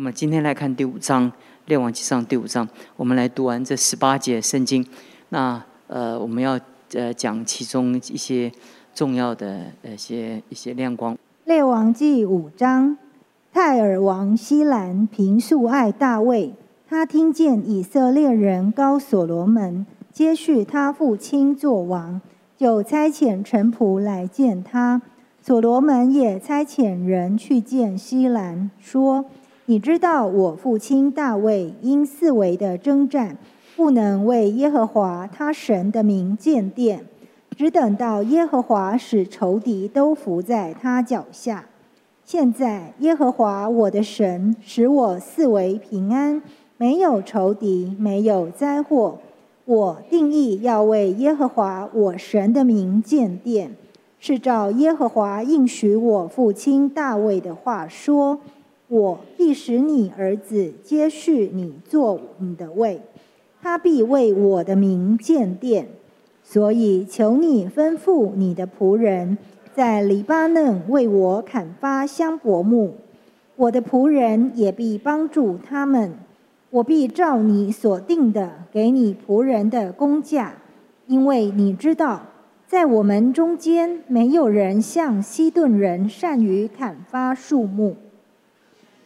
我们今天来看第五章《列王纪上》第五章，我们来读完这十八节圣经。那呃，我们要呃讲其中一些重要的一些一些亮光。《列王纪》五章，泰尔王西兰平素爱大卫，他听见以色列人高所罗门接续他父亲做王，就差遣臣仆来见他。所罗门也差遣人去见西兰，说。你知道我父亲大卫因四围的征战，不能为耶和华他神的名建殿，只等到耶和华使仇敌都伏在他脚下。现在耶和华我的神使我四围平安，没有仇敌，没有灾祸。我定义要为耶和华我神的名建殿，是照耶和华应许我父亲大卫的话说。我必使你儿子接续你做你的位，他必为我的名建殿。所以求你吩咐你的仆人，在黎巴嫩为我砍伐香柏木。我的仆人也必帮助他们。我必照你所定的给你仆人的工价，因为你知道，在我们中间没有人像西顿人善于砍伐树木。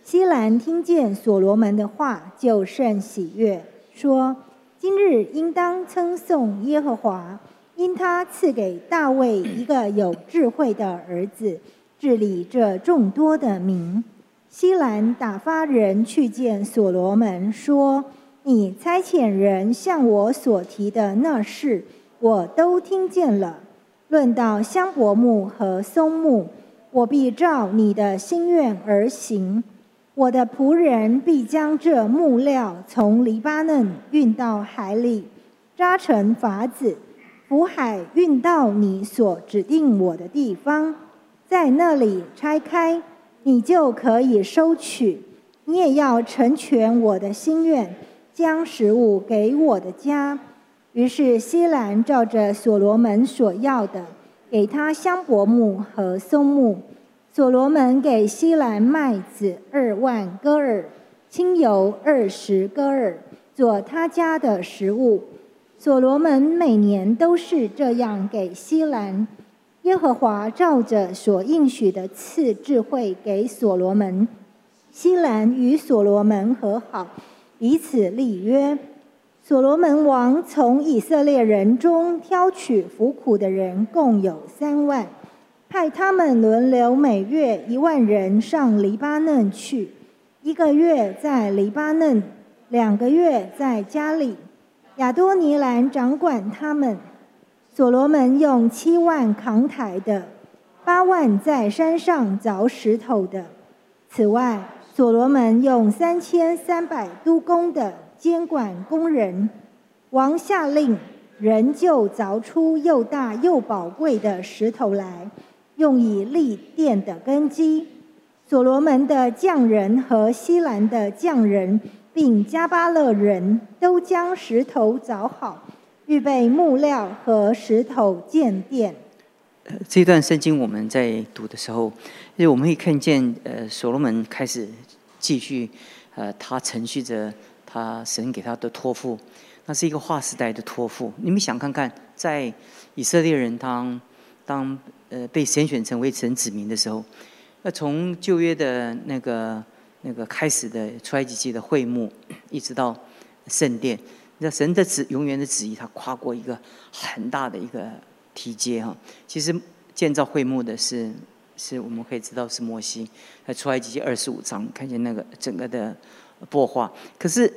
西兰听见所罗门的话，就甚喜悦，说：“今日应当称颂耶和华，因他赐给大卫一个有智慧的儿子，治理这众多的民。”西兰打发人去见所罗门，说：“你差遣人向我所提的那事，我都听见了。论到香柏木和松木，我必照你的心愿而行。”我的仆人必将这木料从黎巴嫩运到海里，扎成筏子，浮海运到你所指定我的地方，在那里拆开，你就可以收取。你也要成全我的心愿，将食物给我的家。于是西兰照着所罗门所要的，给他香柏木和松木。所罗门给西兰麦子二万戈尔，清油二十戈尔，做他家的食物。所罗门每年都是这样给西兰。耶和华照着所应许的赐智慧给所罗门。西兰与所罗门和好，彼此立约。所罗门王从以色列人中挑取服苦的人，共有三万。派他们轮流每月一万人上黎巴嫩去，一个月在黎巴嫩，两个月在家里。亚多尼兰掌管他们。所罗门用七万扛抬的，八万在山上凿石头的。此外，所罗门用三千三百督工的监管工人。王下令，人就凿出又大又宝贵的石头来。用以立殿的根基，所罗门的匠人和西兰的匠人，并加巴勒人都将石头凿好，预备木料和石头建殿。这段圣经我们在读的时候，因为我们可以看见，呃，所罗门开始继续，呃，他承续着他神给他的托付，那是一个划时代的托付。你们想看看，在以色列人当当。呃，被神选成为神子民的时候，那从旧约的那个那个开始的出埃及记的会幕，一直到圣殿，那神的旨永远的旨意，他跨过一个很大的一个梯阶哈。其实建造会幕的是是我们可以知道是摩西，在出埃及记二十五章看见那个整个的擘画，可是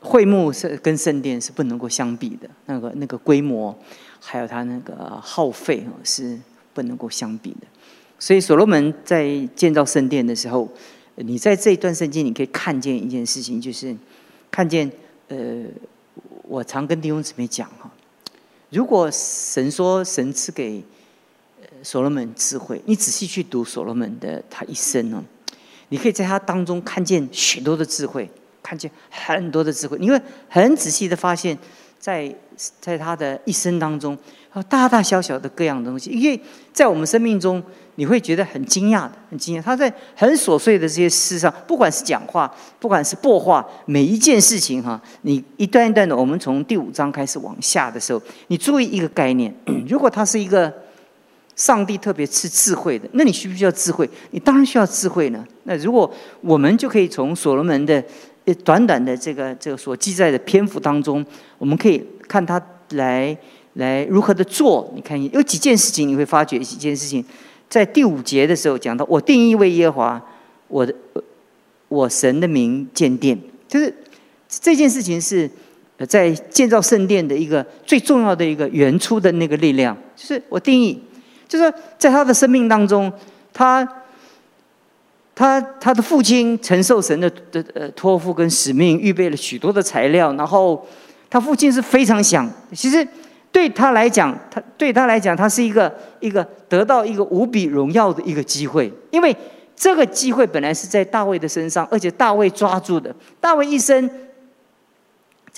会幕是跟圣殿是不能够相比的，那个那个规模。还有他那个耗费哦，是不能够相比的。所以所罗门在建造圣殿的时候，你在这一段圣经，你可以看见一件事情，就是看见呃，我常跟弟兄姊妹讲哈，如果神说神赐给所罗门智慧，你仔细去读所罗门的他一生呢，你可以在他当中看见许多的智慧，看见很多的智慧，你会很仔细的发现。在在他的一生当中，大大小小的各样东西，因为在我们生命中，你会觉得很惊讶的，很惊讶。他在很琐碎的这些事上，不管是讲话，不管是播话，每一件事情哈，你一段一段的，我们从第五章开始往下的时候，你注意一个概念，如果他是一个。上帝特别赐智慧的，那你需不需要智慧？你当然需要智慧呢。那如果我们就可以从所罗门的短短的这个这个所记载的篇幅当中，我们可以看他来来如何的做。你看有几件事情，你会发觉几件事情，在第五节的时候讲到，我定义为耶和华我的我神的名建殿，就是这件事情是在建造圣殿的一个最重要的一个原初的那个力量，就是我定义。就是在他的生命当中，他他他的父亲承受神的的呃托付跟使命，预备了许多的材料。然后他父亲是非常想，其实对他来讲，他对他来讲，他是一个一个得到一个无比荣耀的一个机会，因为这个机会本来是在大卫的身上，而且大卫抓住的，大卫一生。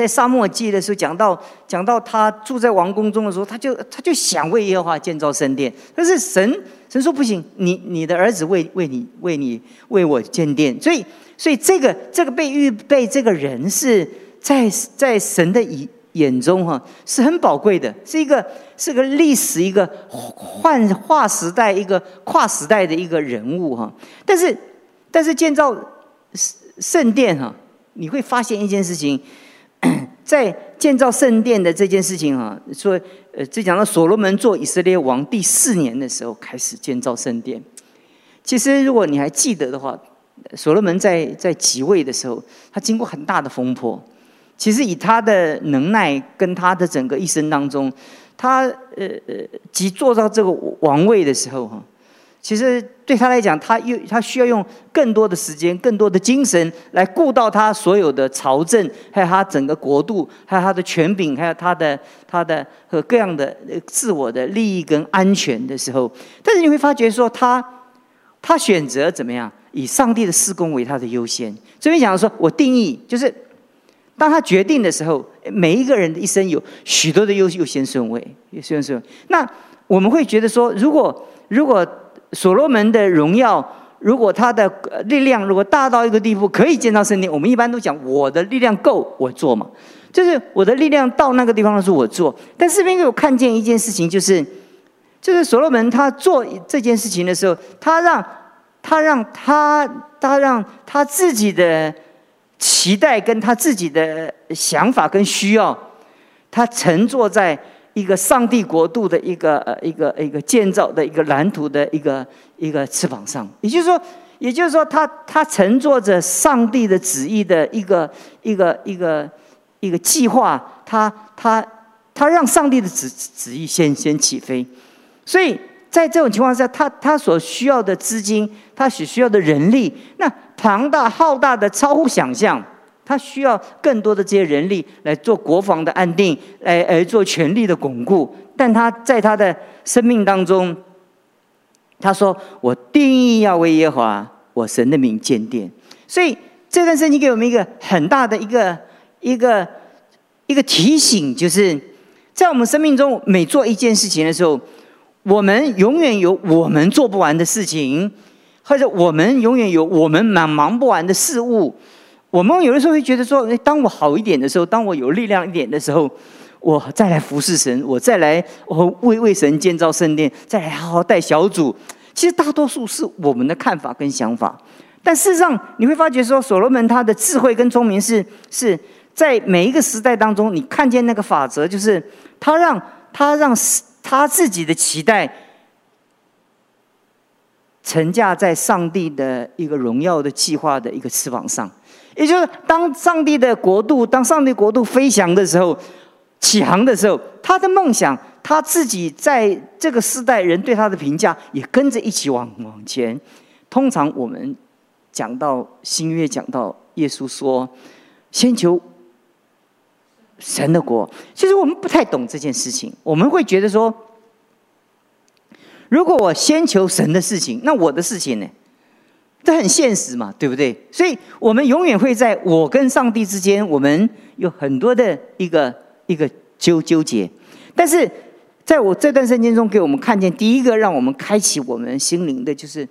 在沙漠记的时候，讲到讲到他住在王宫中的时候，他就他就想为耶和华建造圣殿，但是神神说不行，你你的儿子为为你为你为我建殿，所以所以这个这个被预备这个人是在在神的眼眼中哈是很宝贵的，是一个是个历史一个换划时代一个跨时代的一个人物哈，但是但是建造圣殿哈，你会发现一件事情。在建造圣殿的这件事情啊，说呃，这讲到所罗门做以色列王第四年的时候开始建造圣殿。其实如果你还记得的话，所罗门在在即位的时候，他经过很大的风波。其实以他的能耐跟他的整个一生当中，他呃呃，即坐到这个王位的时候哈。其实对他来讲，他又他需要用更多的时间、更多的精神来顾到他所有的朝政，还有他整个国度，还有他的权柄，还有他的他的和各样的自我的利益跟安全的时候。但是你会发觉说，他他选择怎么样以上帝的施工为他的优先。这边讲说，我定义就是，当他决定的时候，每一个人的一生有许多的优优先顺位，优先顺位。那我们会觉得说，如果如果所罗门的荣耀，如果他的力量如果大到一个地步，可以建造圣殿，我们一般都讲我的力量够，我做嘛。就是我的力量到那个地方的时候，我做。但这边有看见一件事情，就是就是所罗门他做这件事情的时候，他让他让他他让他自己的期待跟他自己的想法跟需要，他乘坐在。一个上帝国度的一个呃一个一个建造的一个蓝图的一个一个翅膀上，也就是说，也就是说，他他乘坐着上帝的旨意的一个一个一个一个计划，他他他让上帝的旨旨意先先起飞，所以在这种情况下，他他所需要的资金，他所需要的人力，那庞大浩大的超乎想象。他需要更多的这些人力来做国防的安定，来来做权力的巩固。但他在他的生命当中，他说：“我定义要为耶和华我神的名建殿。”所以这段圣经给我们一个很大的一个一个一个提醒，就是在我们生命中每做一件事情的时候，我们永远有我们做不完的事情，或者我们永远有我们忙忙不完的事物。我们有的时候会觉得说，当我好一点的时候，当我有力量一点的时候，我再来服侍神，我再来我为为神建造圣殿，再来好好带小组。其实大多数是我们的看法跟想法，但事实上你会发觉说，所罗门他的智慧跟聪明是是在每一个时代当中，你看见那个法则，就是他让他让他自己的期待沉架在上帝的一个荣耀的计划的一个翅膀上。也就是当上帝的国度，当上帝国度飞翔的时候，起航的时候，他的梦想，他自己在这个时代人对他的评价，也跟着一起往往前。通常我们讲到新约，讲到耶稣说，先求神的国。其实我们不太懂这件事情，我们会觉得说，如果我先求神的事情，那我的事情呢？这很现实嘛，对不对？所以我们永远会在我跟上帝之间，我们有很多的一个一个纠纠结。但是在我这段圣经中，给我们看见第一个让我们开启我们心灵的，就是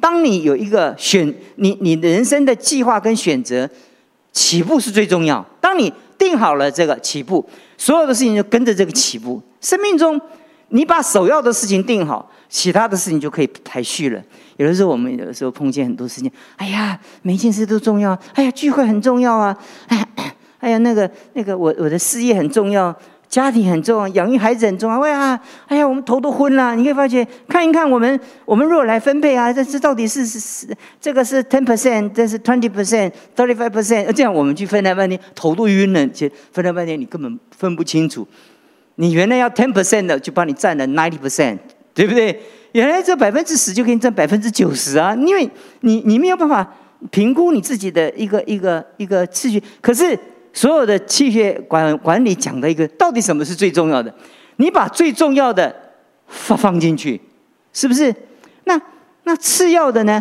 当你有一个选你你人生的计划跟选择，起步是最重要。当你定好了这个起步，所有的事情就跟着这个起步。生命中，你把首要的事情定好，其他的事情就可以排序了。有的时候，我们有的时候碰见很多事情，哎呀，每件事都重要。哎呀，聚会很重要啊。哎 哎呀，那个那个，我我的事业很重要。家庭很重要，养育孩子很重要。喂啊，哎呀，我们头都昏了。你可以发现，看一看我们，我们如果来分配啊，这这到底是是是，这个是 ten percent，这是 twenty percent，thirty five percent，这样我们去分了半天，头都晕了。其实分了半天，你根本分不清楚。你原来要 ten percent 的，就帮你占了 ninety percent，对不对？原来这百分之十就给你占百分之九十啊，因为你你没有办法评估你自己的一个一个一个次序，可是。所有的气血管管理讲的一个，到底什么是最重要的？你把最重要的放放进去，是不是？那那次要的呢？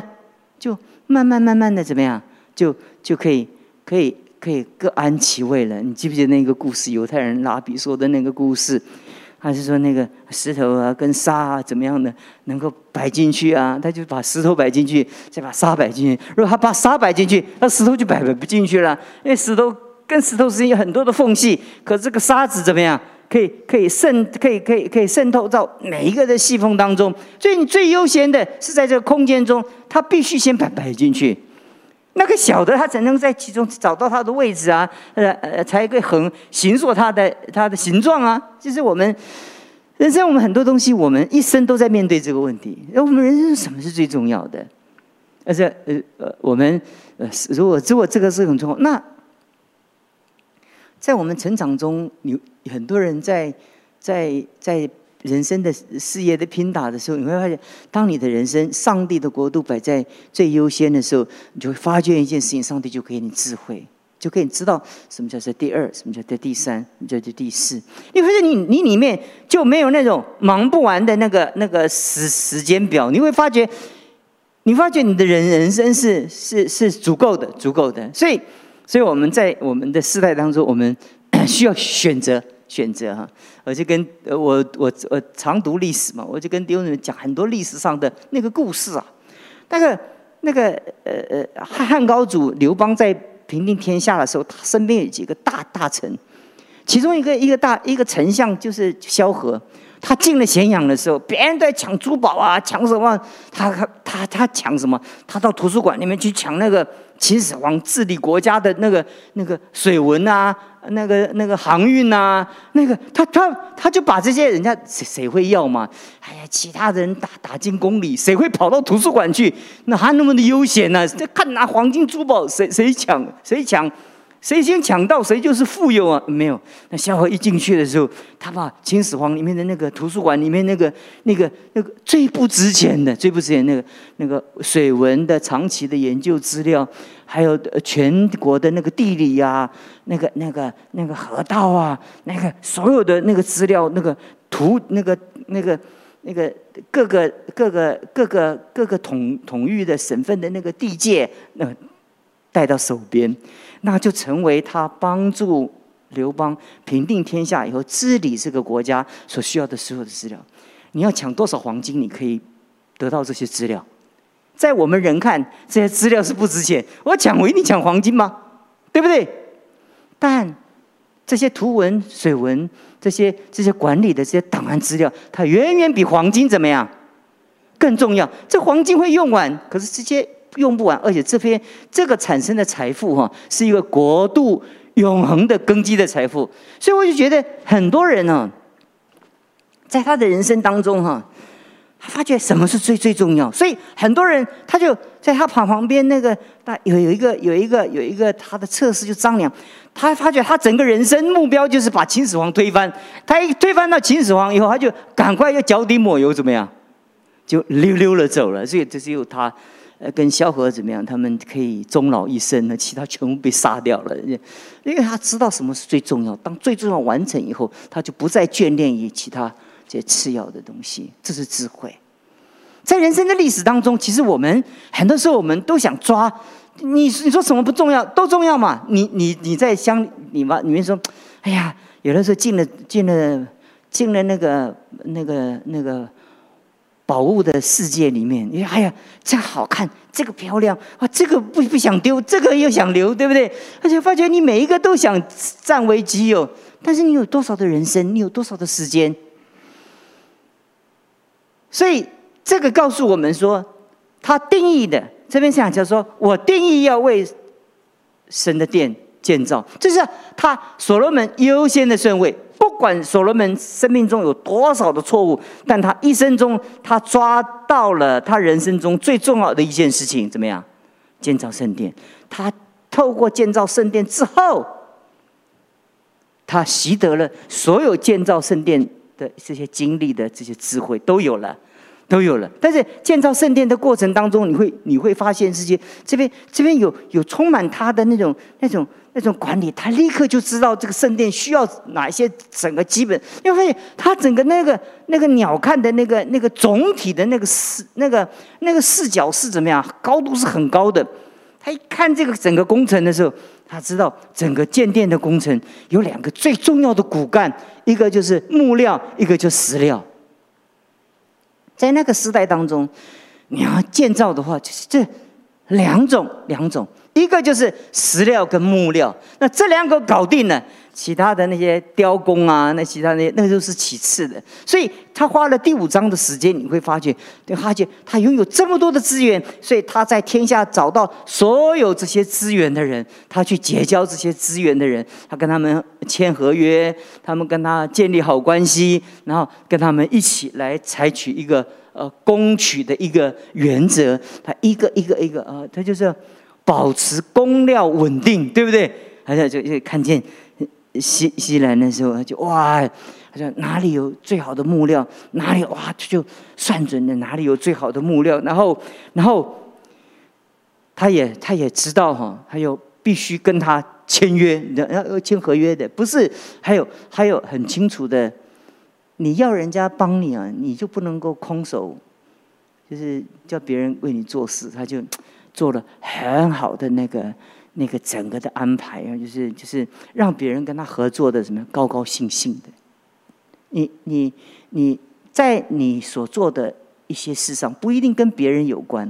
就慢慢慢慢的怎么样？就就可以可以可以各安其位了。你记不记得那个故事？犹太人拉比说的那个故事，还是说那个石头啊跟沙啊怎么样的能够摆进去啊？他就把石头摆进去，再把沙摆进去。如果他把沙摆进去，那石头就摆不进去了，因为石头。跟石头之间有很多的缝隙，可这个沙子怎么样？可以可以渗，可以可以可以渗透到每一个的细缝当中。所以你最优先的是在这个空间中，它必须先摆摆进去。那个小的，它才能在其中找到它的位置啊，呃呃，才会很形塑它的它的形状啊。就是我们人生，我们很多东西，我们一生都在面对这个问题。那我们人生什么是最重要的？而且呃呃，我们呃，如果如果这个是很重要，那。在我们成长中，有很多人在在在人生的事业的拼打的时候，你会发现，当你的人生上帝的国度摆在最优先的时候，你就会发觉一件事情：上帝就给你智慧，就可以知道什么叫做第二，什么叫做第三，什么叫做第四。你发现你你里面就没有那种忙不完的那个那个时时间表，你会发觉，你发觉你的人人生是是是足够的，足够的，所以。所以我们在我们的世代当中，我们 需要选择选择哈。我就跟呃我我我常读历史嘛，我就跟弟兄们讲很多历史上的那个故事啊。那个那个呃呃汉汉高祖刘邦在平定天下的时候，他身边有几个大大臣，其中一个一个大一个丞相就是萧何。他进了咸阳的时候，别人在抢珠宝啊，抢什么？他他他他抢什么？他到图书馆里面去抢那个秦始皇治理国家的那个那个水文啊，那个那个航运啊，那个他他他就把这些人家谁谁会要嘛？哎呀，其他人打打进宫里，谁会跑到图书馆去？那还那么的悠闲呢？这看拿黄金珠宝，谁谁抢谁抢？谁先抢到，谁就是富有啊！没有，那萧何一进去的时候，他把秦始皇里面的那个图书馆里面那个、那个、那个最不值钱的、最不值钱那个、那个水文的长期的研究资料，还有全国的那个地理呀、那个、那个、那个河道啊、那个所有的那个资料、那个图、那个、那个、那个各个、各个、各个、各个统统御的省份的那个地界，那带到手边。那就成为他帮助刘邦平定天下以后治理这个国家所需要的所有的资料。你要抢多少黄金，你可以得到这些资料。在我们人看，这些资料是不值钱。我抢，我一定抢黄金吗？对不对？但这些图文、水文、这些这些管理的这些档案资料，它远远比黄金怎么样更重要。这黄金会用完，可是这些。用不完，而且这边这个产生的财富哈，是一个国度永恒的根基的财富，所以我就觉得很多人呢，在他的人生当中哈，他发觉什么是最最重要，所以很多人他就在他旁旁边那个大有有一个有一个有一个他的测试就张良，他发觉他整个人生目标就是把秦始皇推翻，他一推翻到秦始皇以后，他就赶快要脚底抹油怎么样，就溜溜了走了，所以这只有他。呃，跟萧何怎么样？他们可以终老一生，那其他全部被杀掉了。因为他知道什么是最重要，当最重要完成以后，他就不再眷恋于其他这些次要的东西。这是智慧。在人生的历史当中，其实我们很多时候我们都想抓你你说什么不重要？都重要嘛。你你你在乡里嘛里面说，哎呀，有的时候进了进了进了那个那个那个宝物的世界里面，你哎呀，这好看，这个漂亮啊，这个不不想丢，这个又想留，对不对？而且发觉你每一个都想占为己有，但是你有多少的人生？你有多少的时间？所以这个告诉我们说，他定义的这边想就说，我定义要为神的殿建造，这是他所罗门优先的顺位。不管所罗门生命中有多少的错误，但他一生中他抓到了他人生中最重要的一件事情，怎么样？建造圣殿。他透过建造圣殿之后，他习得了所有建造圣殿。的这些经历的这些智慧都有了，都有了。但是建造圣殿的过程当中，你会你会发现，这些这边这边有有充满他的那种那种那种管理，他立刻就知道这个圣殿需要哪一些整个基本。因为他整个那个那个鸟瞰的那个那个总体的那个视那个那个视角是怎么样？高度是很高的。他一看这个整个工程的时候。他知道整个建殿的工程有两个最重要的骨干，一个就是木料，一个就石料。在那个时代当中，你要建造的话，就是这两种两种，一个就是石料跟木料，那这两个搞定了。其他的那些雕工啊，那其他那些那都是其次的。所以他花了第五章的时间，你会发觉，对，发觉他拥有这么多的资源，所以他在天下找到所有这些资源的人，他去结交这些资源的人，他跟他们签合约，他们跟他建立好关系，然后跟他们一起来采取一个呃攻取的一个原则。他一个一个一个啊，他就是保持工料稳定，对不对？而且就就看见。西西兰的时候，他就哇，他说哪里有最好的木料，哪里哇就算准了哪里有最好的木料，然后然后他也他也知道哈，他有必须跟他签约，要要签合约的，不是还有还有很清楚的，你要人家帮你啊，你就不能够空手，就是叫别人为你做事，他就做了很好的那个。那个整个的安排啊，就是就是让别人跟他合作的什么高高兴兴的。你你你在你所做的一些事上不一定跟别人有关，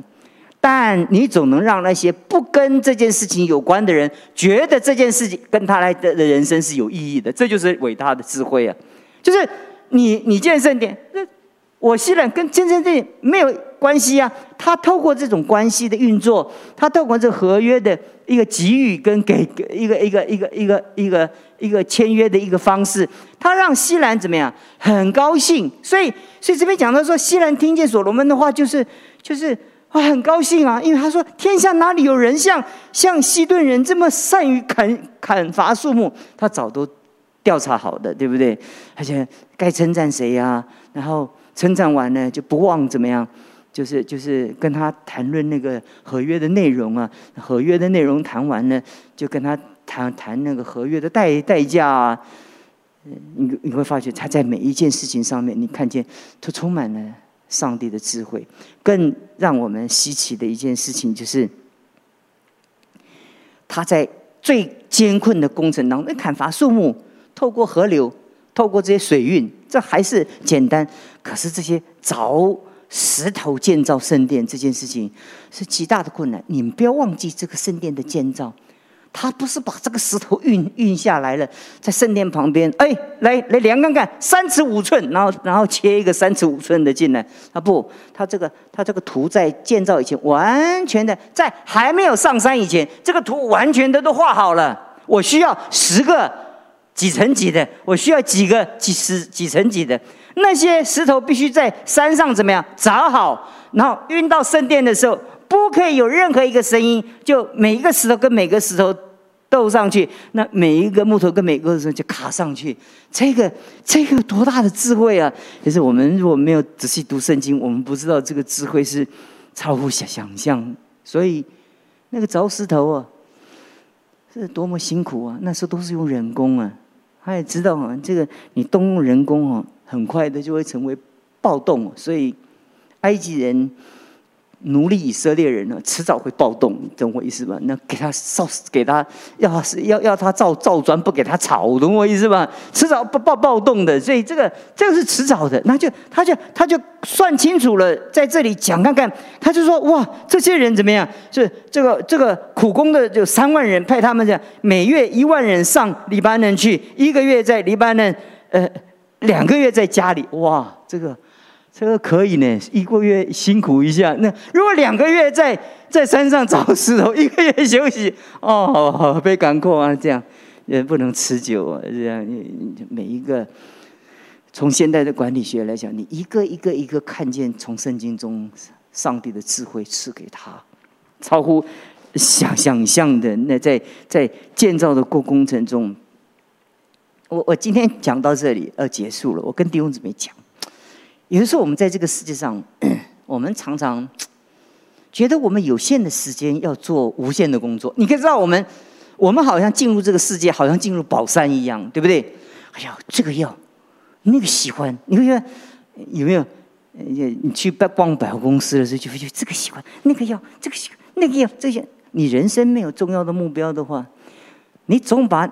但你总能让那些不跟这件事情有关的人觉得这件事情跟他来的的人生是有意义的。这就是伟大的智慧啊！就是你你建圣点，那我虽然跟建圣殿没有。关系啊，他透过这种关系的运作，他透过这合约的一个给予跟给一个一个一个一个一个一个签约的一个方式，他让西兰怎么样？很高兴。所以，所以这边讲到说，西兰听见所罗门的话，就是就是啊，很高兴啊，因为他说天下哪里有人像像西顿人这么善于砍砍伐树木？他早都调查好的，对不对？而且该称赞谁呀？然后称赞完呢就不忘怎么样？就是就是跟他谈论那个合约的内容啊，合约的内容谈完了，就跟他谈谈那个合约的代代价啊。你你会发觉他在每一件事情上面，你看见他充满了上帝的智慧。更让我们稀奇的一件事情就是，他在最艰困的工程当中，砍伐树木，透过河流，透过这些水运，这还是简单。可是这些凿。石头建造圣殿这件事情是极大的困难。你们不要忘记这个圣殿的建造，他不是把这个石头运运下来了，在圣殿旁边，哎，来来量看看，三尺五寸，然后然后切一个三尺五寸的进来。啊不，他这个他这个图在建造以前完全的，在还没有上山以前，这个图完全的都画好了。我需要十个几层几的，我需要几个几十几层几的。那些石头必须在山上怎么样凿好，然后运到圣殿的时候，不可以有任何一个声音，就每一个石头跟每个石头斗上去，那每一个木头跟每个石头就卡上去。这个这个多大的智慧啊！就是我们如果没有仔细读圣经，我们不知道这个智慧是超乎想想象。所以那个凿石头啊，是多么辛苦啊！那时候都是用人工啊，他也知道啊，这个你动用人工哦。很快的就会成为暴动，所以埃及人奴隶以色列人呢，迟早会暴动，你懂我意思吧？那给他烧，给他要要要他造造砖，不给他炒，懂我意思吧？迟早暴暴暴动的，所以这个这个是迟早的。那就他就他就算清楚了，在这里讲看看，他就说哇，这些人怎么样？是这个这个苦工的就三万人，派他们这样每月一万人上黎巴嫩去，一个月在黎巴嫩，呃，两个月在家里，哇，这个。这个可以呢，一个月辛苦一下。那如果两个月在在山上找石头，一个月休息，哦，被赶过啊，这样也不能持久啊。这样，每一个从现代的管理学来讲，你一个一个一个看见从圣经中上帝的智慧赐给他，超乎想想象的。那在在建造的过工程中，我我今天讲到这里要结束了。我跟弟兄姊妹讲。有的时候，我们在这个世界上，我们常常觉得我们有限的时间要做无限的工作。你可以知道，我们我们好像进入这个世界，好像进入宝山一样，对不对？哎呀，这个要，那个喜欢，你会觉得有没有？你去逛百货公司的时候，就会觉得这个喜欢，那个要，这个喜欢，那个要，这些。你人生没有重要的目标的话，你总把。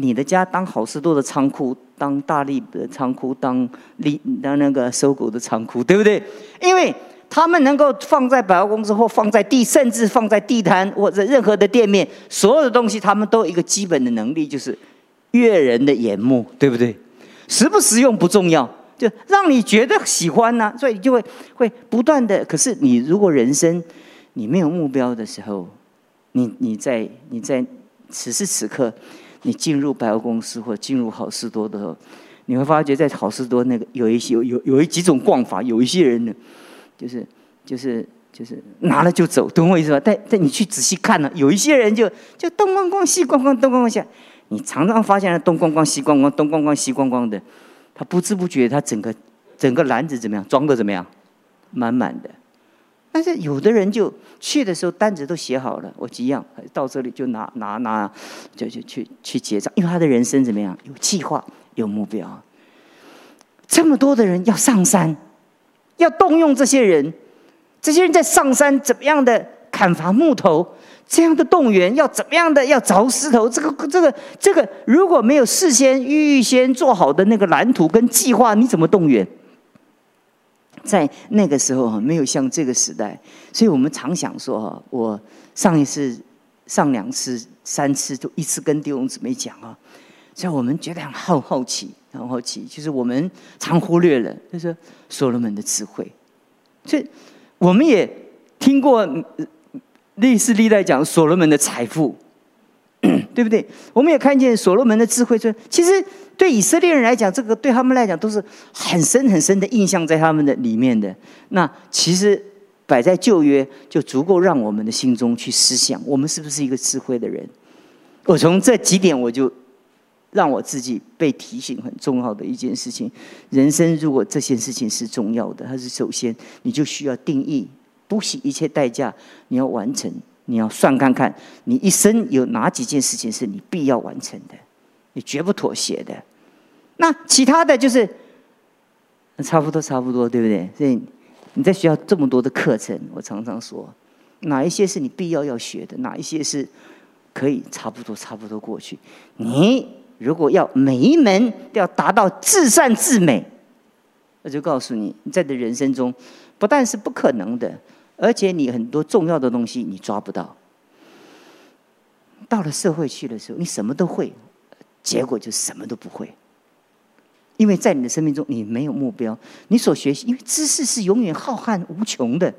你的家当好事多的仓库，当大力的仓库，当利当那个收购的仓库，对不对？因为他们能够放在百货公司或放在地，甚至放在地摊或者任何的店面，所有的东西他们都有一个基本的能力，就是悦人的眼目，对不对？实不实用不重要，就让你觉得喜欢呢，所以就会会不断的。可是你如果人生你没有目标的时候，你你在你在此时此刻。你进入百货公司或进入好事多的时候，你会发觉在好事多那个有一些有有有一几种逛法，有一些人呢，就是就是就是拿了就走，懂我意思吧？但但你去仔细看呢，有一些人就就东逛逛西逛逛东逛逛西，你常常发现了东逛逛西逛逛东逛逛西逛逛的，他不知不觉他整个整个篮子怎么样装的怎么样，满满的。但是有的人就去的时候单子都写好了，我几样到这里就拿拿拿，就就去去结账，因为他的人生怎么样？有计划，有目标。这么多的人要上山，要动用这些人，这些人在上山怎么样的砍伐木头？这样的动员要怎么样的？要凿石头？这个这个这个，如果没有事先预先做好的那个蓝图跟计划，你怎么动员？在那个时候哈，没有像这个时代，所以我们常想说哈，我上一次、上两次、三次都一次跟弟兄姊妹讲啊，所以我们觉得很好好奇，很好奇，就是我们常忽略了，就是所罗门的智慧。所以我们也听过历史历代讲所罗门的财富。对不对？我们也看见所罗门的智慧，说其实对以色列人来讲，这个对他们来讲都是很深很深的印象在他们的里面的。那其实摆在旧约就足够让我们的心中去思想，我们是不是一个智慧的人？我从这几点我就让我自己被提醒很重要的一件事情：人生如果这件事情是重要的，它是首先你就需要定义，不惜一切代价你要完成。你要算看看，你一生有哪几件事情是你必要完成的，你绝不妥协的。那其他的就是差不多，差不多，对不对？所以你在学校这么多的课程，我常常说，哪一些是你必要要学的，哪一些是可以差不多，差不多过去。你如果要每一门都要达到至善至美，我就告诉你，你在的人生中不但是不可能的。而且你很多重要的东西你抓不到，到了社会去的时候，你什么都会，结果就什么都不会。因为在你的生命中，你没有目标，你所学习，因为知识是永远浩瀚无穷的。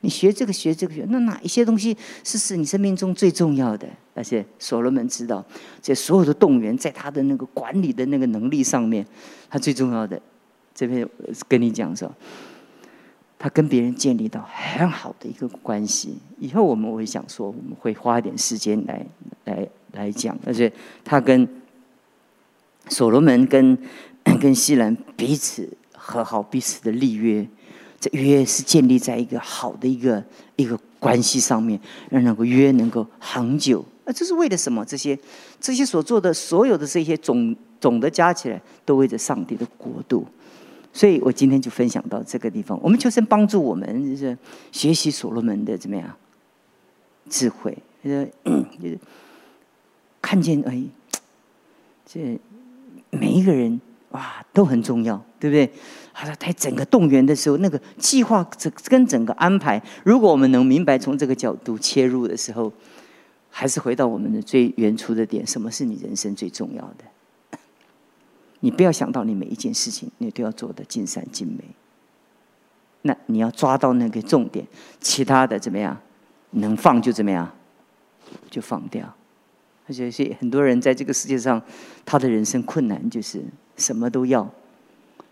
你学这个学这个学，那哪一些东西是是你生命中最重要的？而且所罗门知道，这所有的动员在他的那个管理的那个能力上面，他最重要的。这边跟你讲说。他跟别人建立到很好的一个关系，以后我们会想说，我们会花一点时间来来来讲，而且他跟所罗门跟 跟西兰彼此和好，彼此的立约，这约是建立在一个好的一个一个关系上面，让那个约能够恒久。那这是为了什么？这些这些所做的所有的这些总总的加起来，都为着上帝的国度。所以我今天就分享到这个地方。我们求神帮助我们，就是学习所罗门的怎么样智慧，就是就是看见哎，这每一个人哇都很重要，对不对？他在整个动员的时候，那个计划这跟整个安排，如果我们能明白从这个角度切入的时候，还是回到我们的最原初的点：什么是你人生最重要的？你不要想到你每一件事情你都要做的尽善尽美，那你要抓到那个重点，其他的怎么样？能放就怎么样，就放掉。而且是很多人在这个世界上，他的人生困难就是什么都要。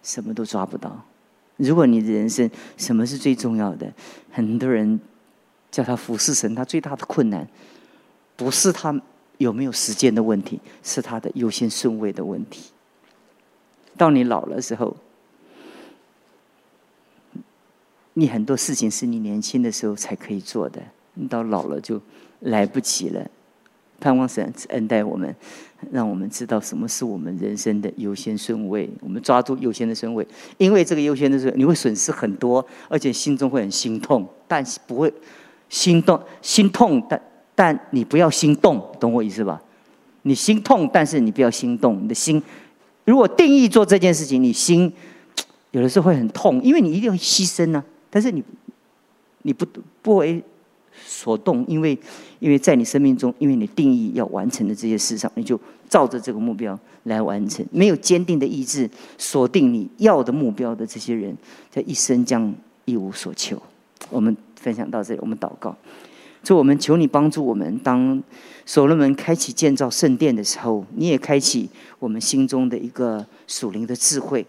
什么都抓不到。如果你的人生什么是最重要的？很多人叫他俯视神，他最大的困难不是他有没有时间的问题，是他的优先顺位的问题。到你老了时候，你很多事情是你年轻的时候才可以做的，你到老了就来不及了。盼望神恩待我们，让我们知道什么是我们人生的优先顺位。我们抓住优先的顺位，因为这个优先的时候，你会损失很多，而且心中会很心痛，但是不会心动、心痛，但但你不要心动，懂我意思吧？你心痛，但是你不要心动。你的心如果定义做这件事情，你心 有的时候会很痛，因为你一定要牺牲呢。但是你你不不为所动，因为。因为在你生命中，因为你定义要完成的这些事上，你就照着这个目标来完成。没有坚定的意志，锁定你要的目标的这些人，在一生将一无所求。我们分享到这里，我们祷告，就我们求你帮助我们。当所罗门开启建造圣殿的时候，你也开启我们心中的一个属灵的智慧。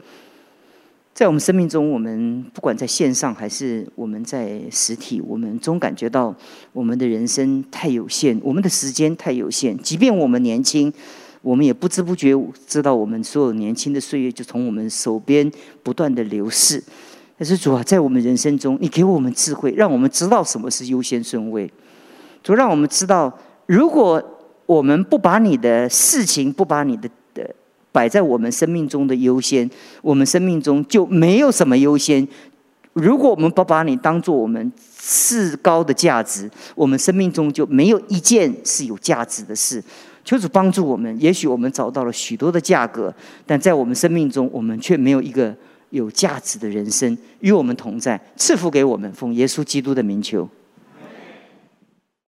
在我们生命中，我们不管在线上还是我们在实体，我们总感觉到我们的人生太有限，我们的时间太有限。即便我们年轻，我们也不知不觉知道我们所有年轻的岁月就从我们手边不断的流逝。但是主啊，在我们人生中，你给我们智慧，让我们知道什么是优先顺位。主让我们知道，如果我们不把你的事情，不把你的。摆在我们生命中的优先，我们生命中就没有什么优先。如果我们不把你当做我们至高的价值，我们生命中就没有一件是有价值的事。求主帮助我们。也许我们找到了许多的价格，但在我们生命中，我们却没有一个有价值的人生与我们同在。赐福给我们，奉耶稣基督的名求。